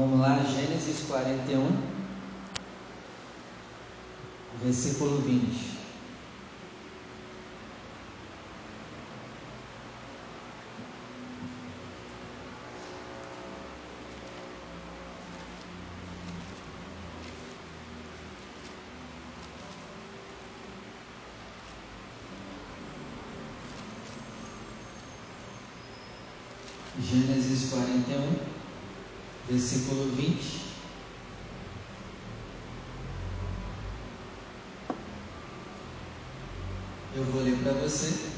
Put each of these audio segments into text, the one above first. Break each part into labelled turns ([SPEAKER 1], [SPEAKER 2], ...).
[SPEAKER 1] Vamos lá, Gênesis 41, versículo 20. Gênesis 41, versículo 20. Eu vou ler para você.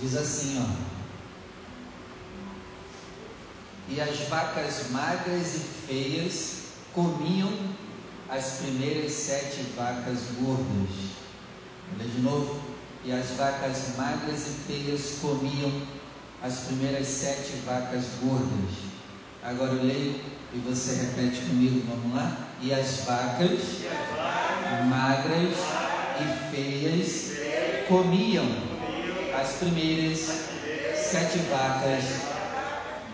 [SPEAKER 1] Diz assim, ó. E as vacas magras e feias comiam as primeiras sete vacas gordas. Olha de novo. E as vacas magras e feias comiam as primeiras sete vacas gordas. Agora eu leio e você repete comigo, vamos lá? E as vacas magras e feias comiam as primeiras sete vacas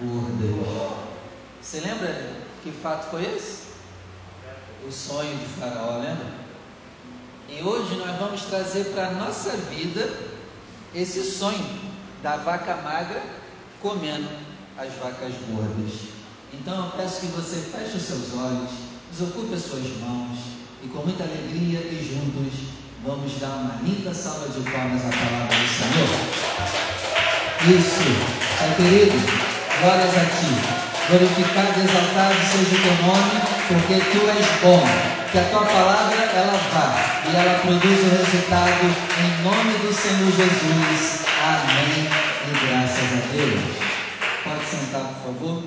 [SPEAKER 1] gordas. Você lembra que fato foi esse? O sonho de Faraó, lembra? E hoje nós vamos trazer para a nossa vida esse sonho da vaca magra comendo as vacas gordas. Então eu peço que você feche os seus olhos, desocupe as suas mãos e com muita alegria e juntos vamos dar uma linda salva de palmas à palavra do Senhor. Isso, Pai querido, glórias a Ti. Glorificado e exaltado seja o teu nome, porque tu és bom. Que a tua palavra ela vá e ela produza o resultado em nome do Senhor Jesus. Amém. E graças a Deus. Pode sentar, por favor.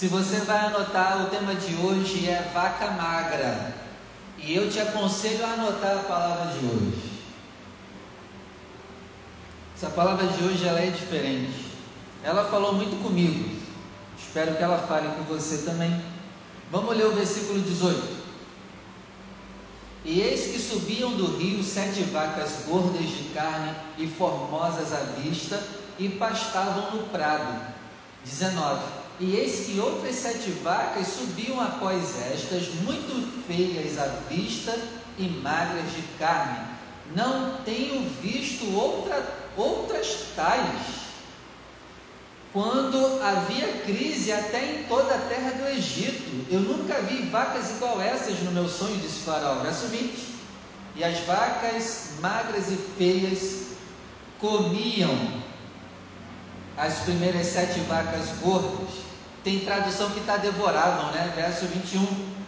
[SPEAKER 1] Se você vai anotar, o tema de hoje é vaca magra. E eu te aconselho a anotar a palavra de hoje. Essa palavra de hoje ela é diferente. Ela falou muito comigo. Espero que ela fale com você também. Vamos ler o versículo 18. E eis que subiam do rio sete vacas gordas de carne e formosas à vista, e pastavam no prado. 19. E eis que outras sete vacas subiam após estas, muito feias à vista e magras de carne. Não tenho visto outra, outras tais quando havia crise até em toda a terra do Egito. Eu nunca vi vacas igual essas no meu sonho, disse Faraó. Verso 20. E as vacas magras e feias comiam as primeiras sete vacas gordas. Tem tradução que está devoravam, né? Verso 21.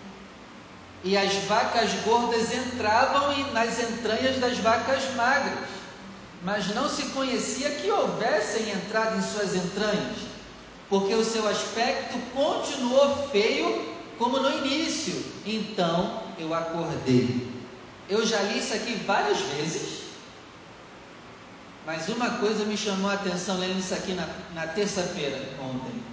[SPEAKER 1] E as vacas gordas entravam nas entranhas das vacas magras mas não se conhecia que houvessem entrado em suas entranhas, porque o seu aspecto continuou feio como no início. Então eu acordei. Eu já li isso aqui várias vezes, mas uma coisa me chamou a atenção lendo isso aqui na, na terça-feira, ontem.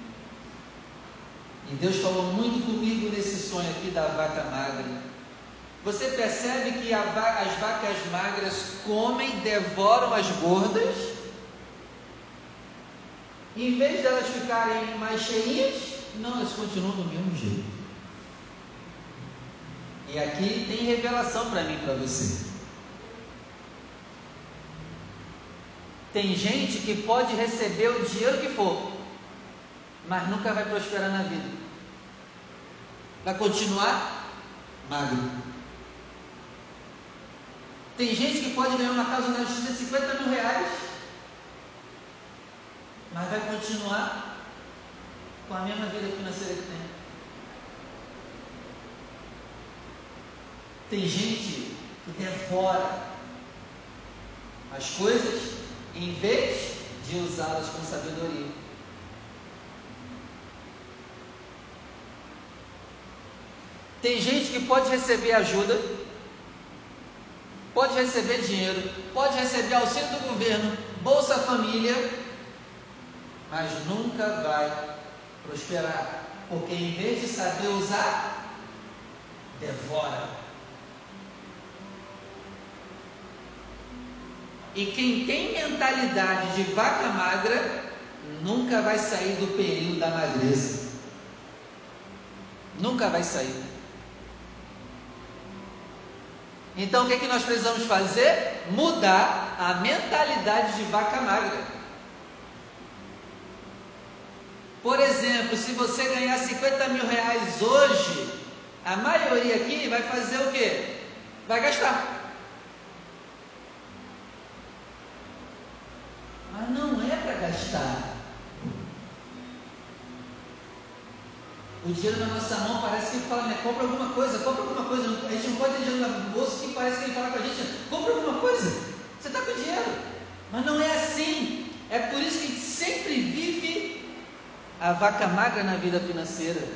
[SPEAKER 1] E Deus falou muito comigo nesse sonho aqui da vaca magra. Você percebe que va as vacas magras comem, devoram as gordas, em vez delas ficarem mais cheinhas, não, elas continuam do mesmo jeito. E aqui tem revelação para mim para você. Tem gente que pode receber o dinheiro que for, mas nunca vai prosperar na vida. Vai continuar magro. Tem gente que pode ganhar uma causa na justiça de 50 mil reais, mas vai continuar com a mesma vida financeira que tem. Tem gente que devora as coisas em vez de usá-las com sabedoria. Tem gente que pode receber ajuda pode receber dinheiro, pode receber auxílio do governo, Bolsa Família, mas nunca vai prosperar, porque em vez de saber usar, devora. E quem tem mentalidade de vaca magra nunca vai sair do período da magreza. Nunca vai sair. Então o que, é que nós precisamos fazer? Mudar a mentalidade de vaca magra. Por exemplo, se você ganhar 50 mil reais hoje, a maioria aqui vai fazer o quê? Vai gastar. Mas não é para gastar. O dinheiro na nossa mão parece que ele fala, né? Compra alguma coisa, compra alguma coisa. A gente não pode ter dinheiro no bolso que parece que ele fala com a gente, compra alguma coisa. Você está com dinheiro. Mas não é assim. É por isso que a gente sempre vive a vaca magra na vida financeira.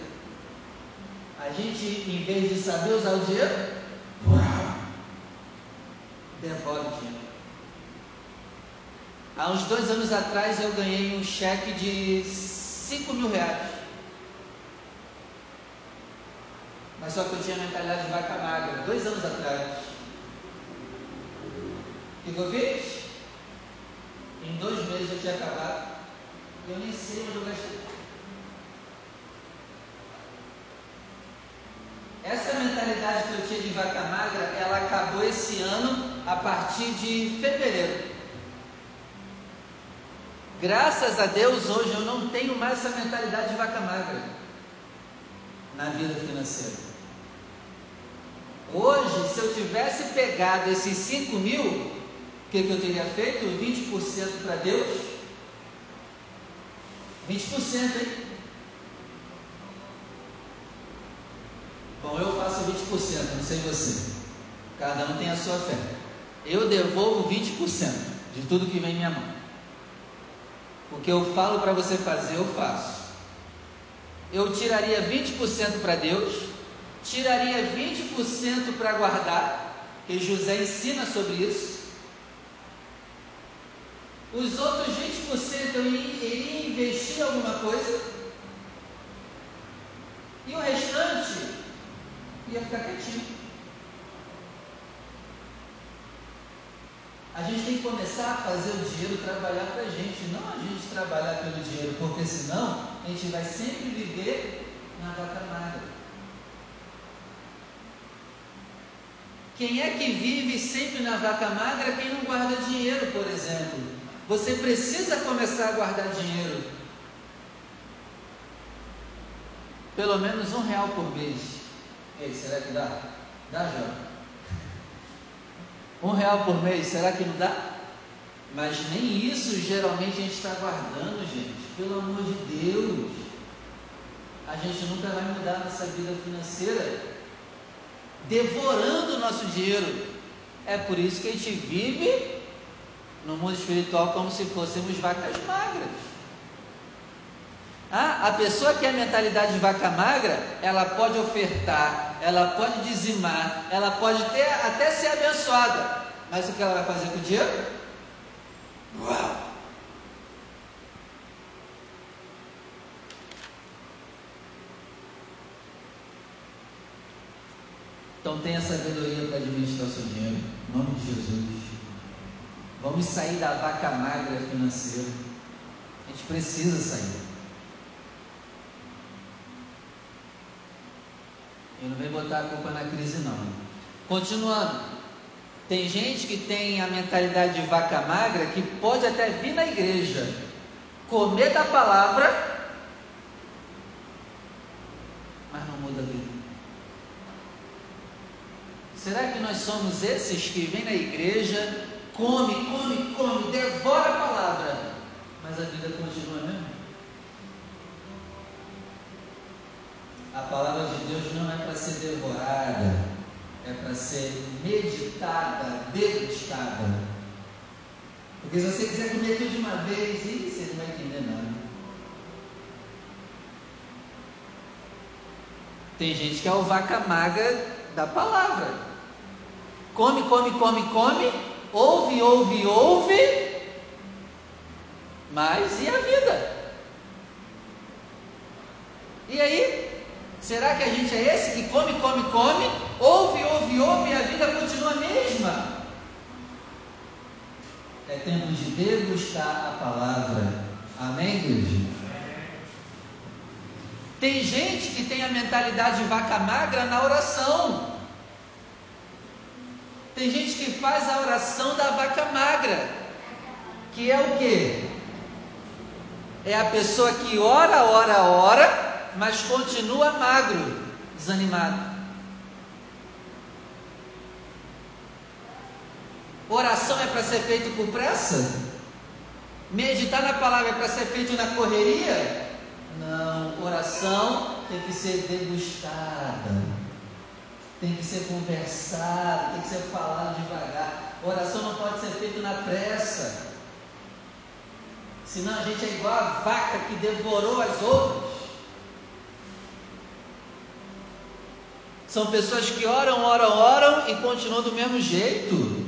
[SPEAKER 1] A gente, em vez de saber usar o dinheiro, devora o dinheiro. Há uns dois anos atrás eu ganhei um cheque de 5 mil reais. Mas só que eu tinha mentalidade de vaca magra, dois anos atrás. Que eu fiz? Em dois meses eu tinha acabado. E eu nem sei onde eu gastei. Essa mentalidade que eu tinha de vaca magra, ela acabou esse ano a partir de fevereiro. Graças a Deus, hoje eu não tenho mais essa mentalidade de vaca magra na vida financeira. Hoje, se eu tivesse pegado esses 5 mil, o que, que eu teria feito? 20% para Deus? 20%, hein? Bom, eu faço 20%, não sei você. Cada um tem a sua fé. Eu devolvo 20% de tudo que vem em minha mão. O que eu falo para você fazer, eu faço. Eu tiraria 20% para Deus tiraria 20% para guardar, que José ensina sobre isso. Os outros 20% eu iria investir alguma coisa. E o restante ia ficar quietinho. A gente tem que começar a fazer o dinheiro trabalhar para a gente, não a gente trabalhar pelo dinheiro, porque senão a gente vai sempre viver na vaca magra. Quem é que vive sempre na vaca magra? Quem não guarda dinheiro, por exemplo. Você precisa começar a guardar dinheiro. Pelo menos um real por mês. Ei, será que dá? Dá, João? Um real por mês, será que não dá? Mas nem isso geralmente a gente está guardando, gente. Pelo amor de Deus. A gente nunca vai mudar nossa vida financeira devorando o nosso dinheiro. É por isso que a gente vive no mundo espiritual como se fôssemos vacas magras. Ah, a pessoa que é a mentalidade de vaca magra, ela pode ofertar, ela pode dizimar, ela pode ter, até ser abençoada. Mas o que ela vai fazer com o dinheiro? Uau! Então tenha sabedoria para administrar o seu dinheiro. Em nome de Jesus. Vamos sair da vaca magra financeira. A gente precisa sair. E não vem botar a culpa na crise não. Continuando. Tem gente que tem a mentalidade de vaca magra que pode até vir na igreja, comer da palavra, mas não muda a vida. Será que nós somos esses que vêm na igreja, come, come, come, devora a palavra, mas a vida continua mesmo? A palavra de Deus não é para ser devorada, é para ser meditada, degustada. Porque se você quiser comer tudo de uma vez, você não vai entender nada. Tem gente que é o vaca magra da palavra. Come, come, come, come, ouve, ouve, ouve, mas e a vida? E aí? Será que a gente é esse que come, come, come, ouve, ouve, ouve e a vida continua a mesma? É tempo de degustar a palavra. Amém, igreja? Tem gente que tem a mentalidade de vaca magra na oração. Tem gente que faz a oração da vaca magra, que é o que? É a pessoa que ora, ora, ora, mas continua magro, desanimado. Oração é para ser feito por pressa? Meditar na palavra é para ser feito na correria? Não, oração tem que ser degustada, tem que ser conversada, tem que ser falado devagar. Oração não pode ser feita na pressa, senão a gente é igual a vaca que devorou as outras. São pessoas que oram, oram, oram e continuam do mesmo jeito.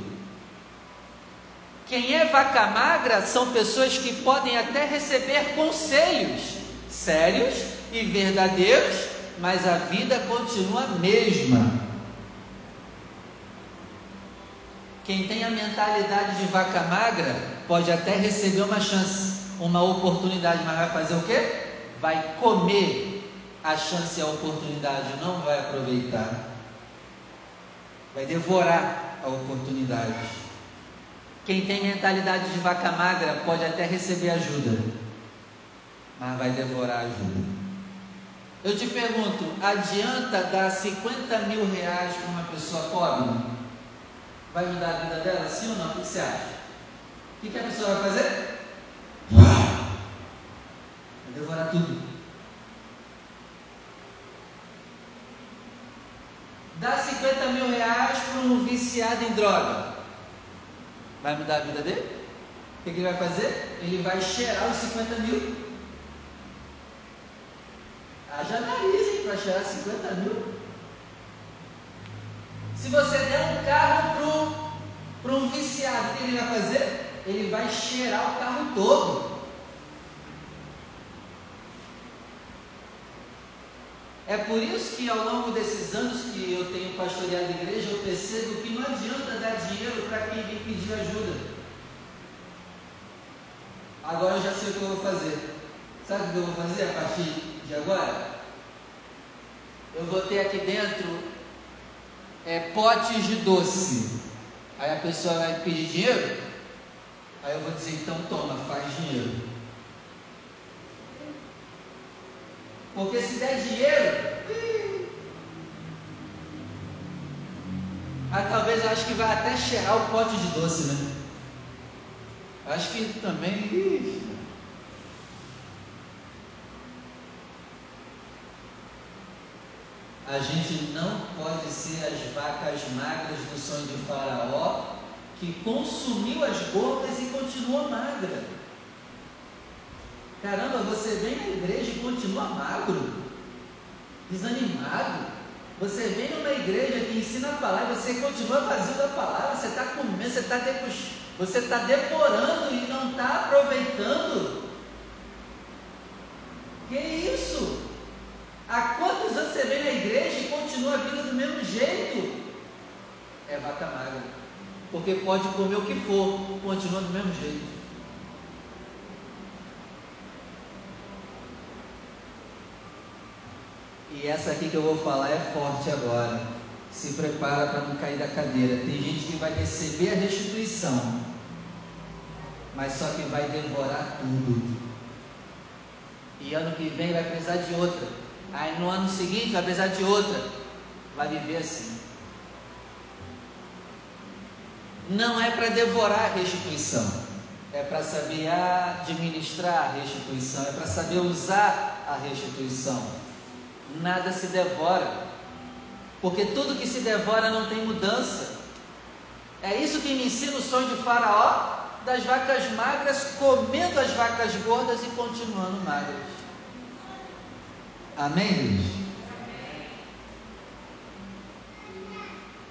[SPEAKER 1] Quem é vaca magra são pessoas que podem até receber conselhos sérios e verdadeiros, mas a vida continua a mesma. Quem tem a mentalidade de vaca magra pode até receber uma chance, uma oportunidade, mas vai fazer o quê? Vai comer a chance e a oportunidade, não vai aproveitar. Vai devorar a oportunidade. Quem tem mentalidade de vaca magra pode até receber ajuda, mas vai devorar a ajuda. Eu te pergunto: adianta dar 50 mil reais para uma pessoa pobre? Vai mudar a vida dela, sim ou não? O que você acha? O que, a pessoa vai fazer? Vai devorar tudo. Dá 50 mil reais para um viciado em droga. Vai mudar a vida dele? O que, ele vai fazer? Ele vai cheirar os 50 mil. Haja nariz, para cheirar 50 mil. Se você der um carro para um viciado, o que ele vai fazer? Ele vai cheirar o carro todo. É por isso que ao longo desses anos que eu tenho pastoreado a igreja, eu percebo que não adianta dar dinheiro para quem vem pedir ajuda. Agora eu já sei o que eu vou fazer. Sabe o que eu vou fazer a partir de agora? Eu vou ter aqui dentro é, potes de doce. Aí a pessoa vai pedir dinheiro. Aí eu vou dizer, então toma, faz dinheiro. Porque se der dinheiro, aí talvez eu acho que vai até cheirar o pote de doce, né? Acho que também. A gente não pode ser as vacas magras do sonho de Faraó, que consumiu as gordas e continua magra. Caramba, você vem na igreja e continua magro, desanimado. Você vem numa igreja que ensina a palavra e você continua vazio da palavra, você está comendo, você está você devorando e não está aproveitando. Que isso? Há quantos anos você vem na igreja e continua a vida do mesmo jeito? É vaca magra. Porque pode comer o que for, continua do mesmo jeito. E essa aqui que eu vou falar é forte agora. Se prepara para não cair da cadeira. Tem gente que vai receber a restituição, mas só que vai devorar tudo. E ano que vem vai precisar de outra. Aí no ano seguinte vai precisar de outra. Vai viver assim. Não é para devorar a restituição, é para saber administrar a restituição, é para saber usar a restituição nada se devora, porque tudo que se devora não tem mudança. É isso que me ensina o sonho de Faraó das vacas magras comendo as vacas gordas e continuando magras. Amém?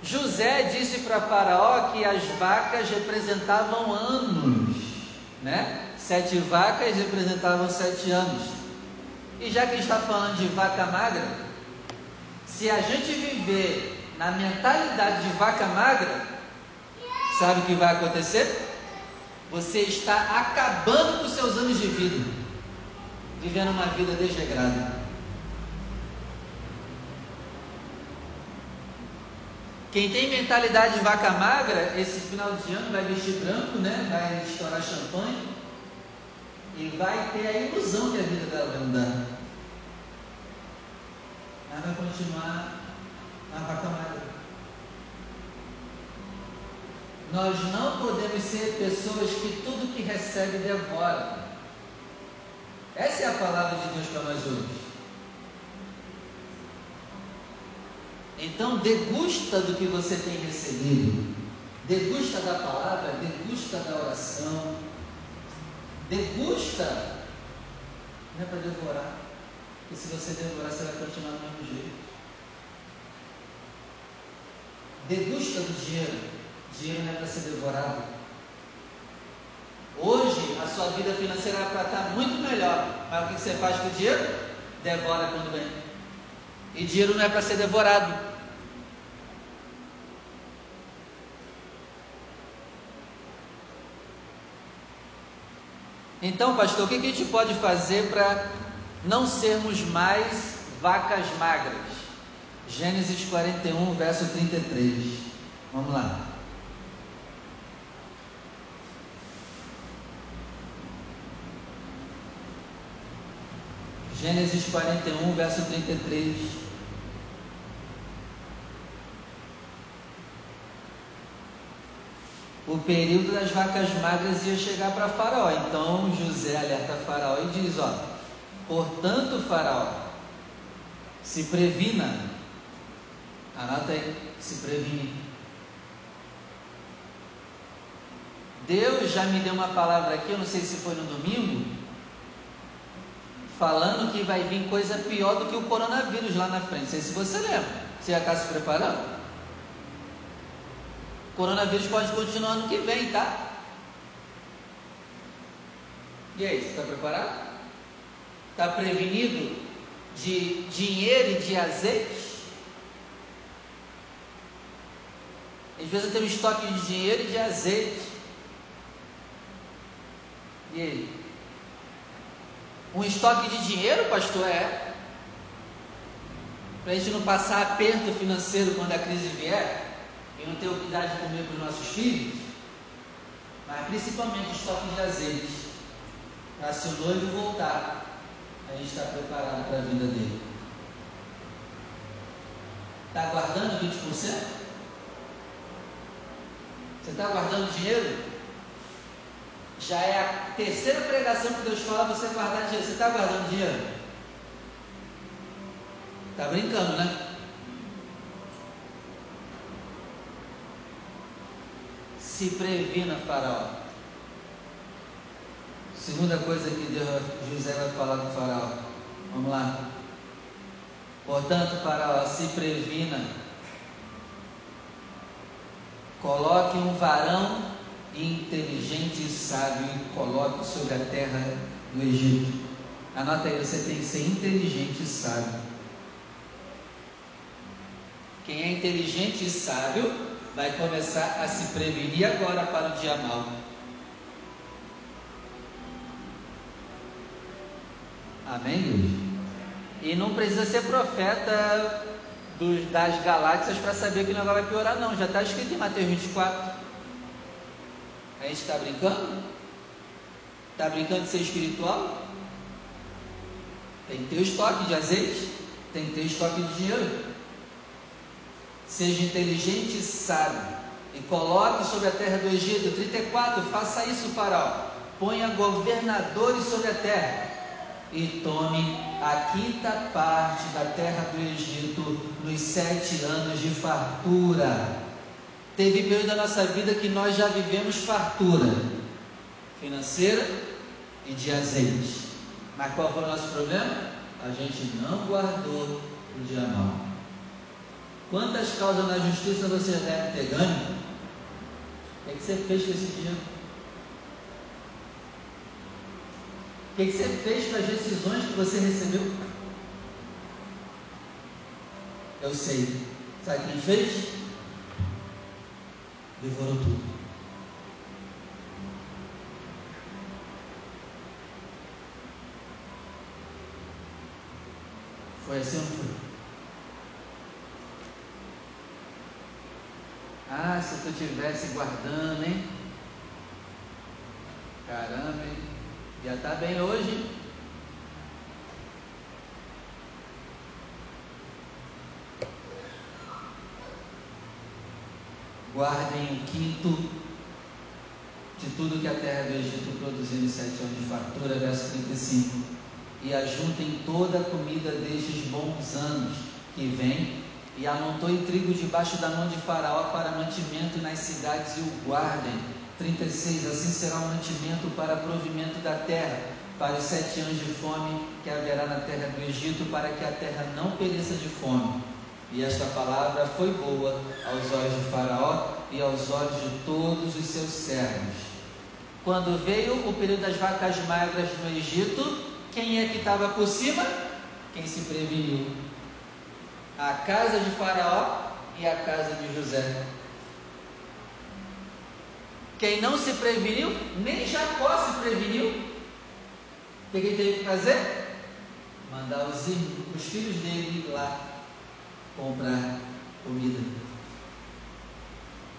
[SPEAKER 1] José disse para Faraó que as vacas representavam anos, né? Sete vacas representavam sete anos. E já que está falando de vaca magra, se a gente viver na mentalidade de vaca magra, sabe o que vai acontecer? Você está acabando com seus anos de vida, vivendo uma vida desregrada. Quem tem mentalidade de vaca magra, esse final de ano vai vestir branco, né? Vai estourar champanhe e vai ter a ilusão que a vida dela vai mudar. Mas vai continuar a vaca magra. Nós não podemos ser pessoas que tudo que recebe devora. Essa é a palavra de Deus para nós hoje. Então, degusta do que você tem recebido, degusta da palavra, degusta da oração, degusta, não é para devorar, porque se você devorar, você vai continuar do mesmo jeito. Degusta do dinheiro, dinheiro não é para ser devorado. Hoje, a sua vida financeira é para estar muito melhor, mas o que você faz com o dinheiro? Devora quando vem. E dinheiro não é para ser devorado. Então, pastor, o que a gente pode fazer para não sermos mais vacas magras? Gênesis 41, verso 33. Vamos lá. Gênesis 41, verso 33. O período das vacas magras ia chegar para Faraó. Então José alerta Faraó e diz: Ó, portanto, Faraó, se previna. Anota aí, se previne. Deus já me deu uma palavra aqui, eu não sei se foi no domingo, falando que vai vir coisa pior do que o coronavírus lá na frente. Não sei se você lembra. Você já está se preparando? Coronavírus pode continuar ano que vem, tá? E aí, você está preparado? Está prevenido de dinheiro e de azeite? Às vezes tem um estoque de dinheiro e de azeite. E aí? Um estoque de dinheiro, pastor, é. Para a gente não passar aperto financeiro quando a crise vier e não ter o que dar de comer para os nossos filhos, mas principalmente estoque de azeite, para se o noivo voltar, a gente está preparado para a vida dele. Está guardando 20%? Você está guardando dinheiro? Já é a terceira pregação que Deus fala você guardar dinheiro. Você está guardando dinheiro? Está brincando, né? Se previna Faraó. Segunda coisa que Deus, José vai falar com Faraó. Vamos lá. Portanto, Faraó, se previna. Coloque um varão inteligente e sábio e coloque sobre a terra do Egito. Anota aí, você tem que ser inteligente e sábio. Quem é inteligente e sábio vai começar a se prevenir agora para o dia mau. Amém? E não precisa ser profeta dos, das galáxias para saber que o negócio vai piorar, não. Já está escrito em Mateus 24. A gente está brincando? Está brincando de ser espiritual? Tem que ter o estoque de azeite, tem que ter o estoque de dinheiro. Seja inteligente e sábio, e coloque sobre a terra do Egito. 34. Faça isso, Faraó. Ponha governadores sobre a terra, e tome a quinta parte da terra do Egito nos sete anos de fartura. Teve período da nossa vida que nós já vivemos fartura financeira e de azeite. Mas qual foi o nosso problema? A gente não guardou o dia. Quantas causas na justiça você deve ter ganho? O que, você fez com esse dinheiro? O que, que você fez com as decisões que você recebeu? Eu sei. Sabe quem fez? Devorou tudo. Foi assim ou não foi? Ah, se tu tivesse guardando, hein? Caramba, hein? Já tá bem hoje? Guardem o quinto de tudo que a terra do Egito produziu em sete anos de fartura, verso 35. E ajuntem toda a comida destes bons anos que vem, e amontoem trigo debaixo da mão de Faraó para mantimento nas cidades e o guardem. 36. Assim será o mantimento para provimento da terra, para os sete anos de fome que haverá na terra do Egito, para que a terra não pereça de fome. E esta palavra foi boa aos olhos de Faraó e aos olhos de todos os seus servos. Quando veio o período das vacas magras no Egito, quem é que estava por cima? Quem se preveniu? A casa de Faraó e a casa de José. Quem não se preveniu, nem Jacó se preveniu. O que ele teve que fazer? Mandar os, os filhos dele ir lá comprar comida.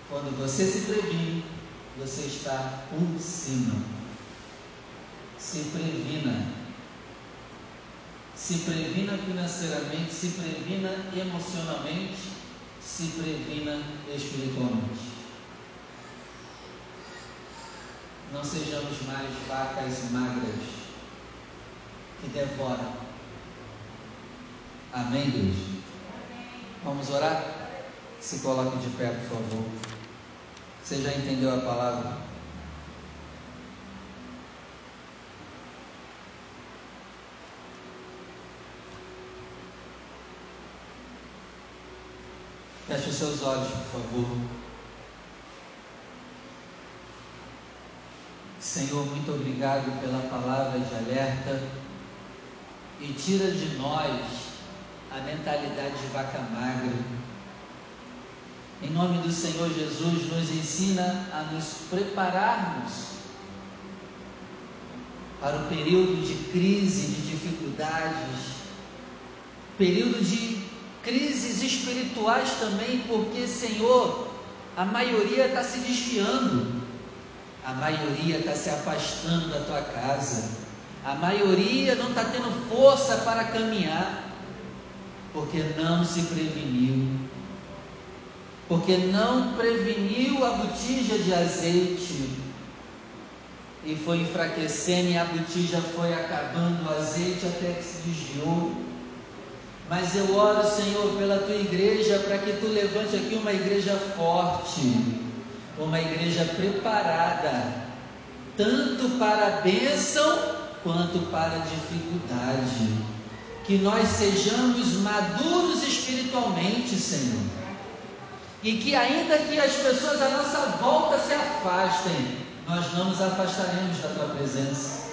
[SPEAKER 1] Quando você se previne, você está por cima. Se previna. Se previna financeiramente, se previna emocionalmente, se previna espiritualmente. Não sejamos mais vacas magras que devoram. Amém, Deus? Vamos orar? Se coloque de pé, por favor. Você já entendeu a palavra? Feche os seus olhos, por favor. Senhor, muito obrigado pela palavra de alerta e tira de nós a mentalidade de vaca magra em nome do Senhor Jesus, nos ensina a nos prepararmos para o período de crise, de dificuldades, período de crises espirituais também, porque, Senhor, a maioria está se desviando, a maioria está se afastando da tua casa, a maioria não está tendo força para caminhar, porque não se preveniu. Porque não preveniu a botija de azeite. E foi enfraquecendo e a botija foi acabando o azeite até que se desviou. Mas eu oro, Senhor, pela tua igreja para que tu levante aqui uma igreja forte, uma igreja preparada, tanto para a bênção quanto para a dificuldade. Que nós sejamos maduros espiritualmente, Senhor e que ainda que as pessoas à nossa volta se afastem, nós não nos afastaremos da tua presença.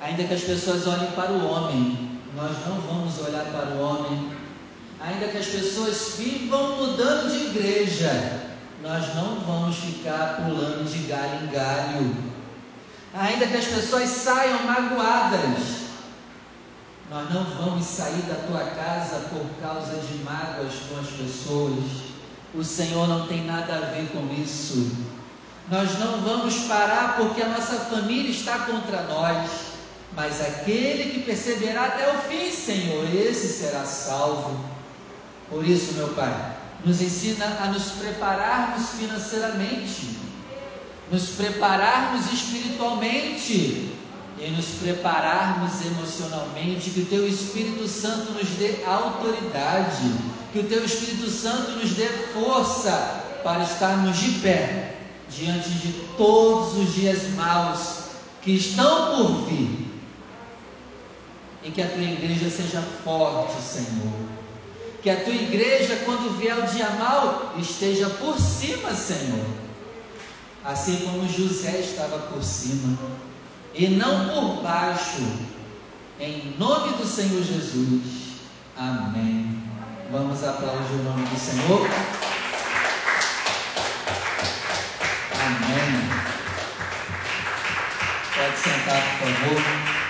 [SPEAKER 1] Ainda que as pessoas olhem para o homem, nós não vamos olhar para o homem. Ainda que as pessoas vivam mudando de igreja, nós não vamos ficar pulando de galho em galho. Ainda que as pessoas saiam magoadas, nós não vamos sair da tua casa por causa de mágoas com as pessoas. O Senhor não tem nada a ver com isso. Nós não vamos parar porque a nossa família está contra nós, mas aquele que perseverar até o fim, Senhor, esse será salvo. Por isso, meu Pai, nos ensina a nos prepararmos financeiramente, nos prepararmos espiritualmente e nos prepararmos emocionalmente, que o Teu Espírito Santo nos dê autoridade que o Teu Espírito Santo nos dê força para estarmos de pé diante de todos os dias maus que estão por vir. E que a tua igreja seja forte, Senhor. Que a tua igreja, quando vier o dia mau, esteja por cima, Senhor. Assim como José estava por cima e não por baixo. Em nome do Senhor Jesus. Amém. Vamos aplaudir o nome do Senhor. Amém. Pode sentar, por favor.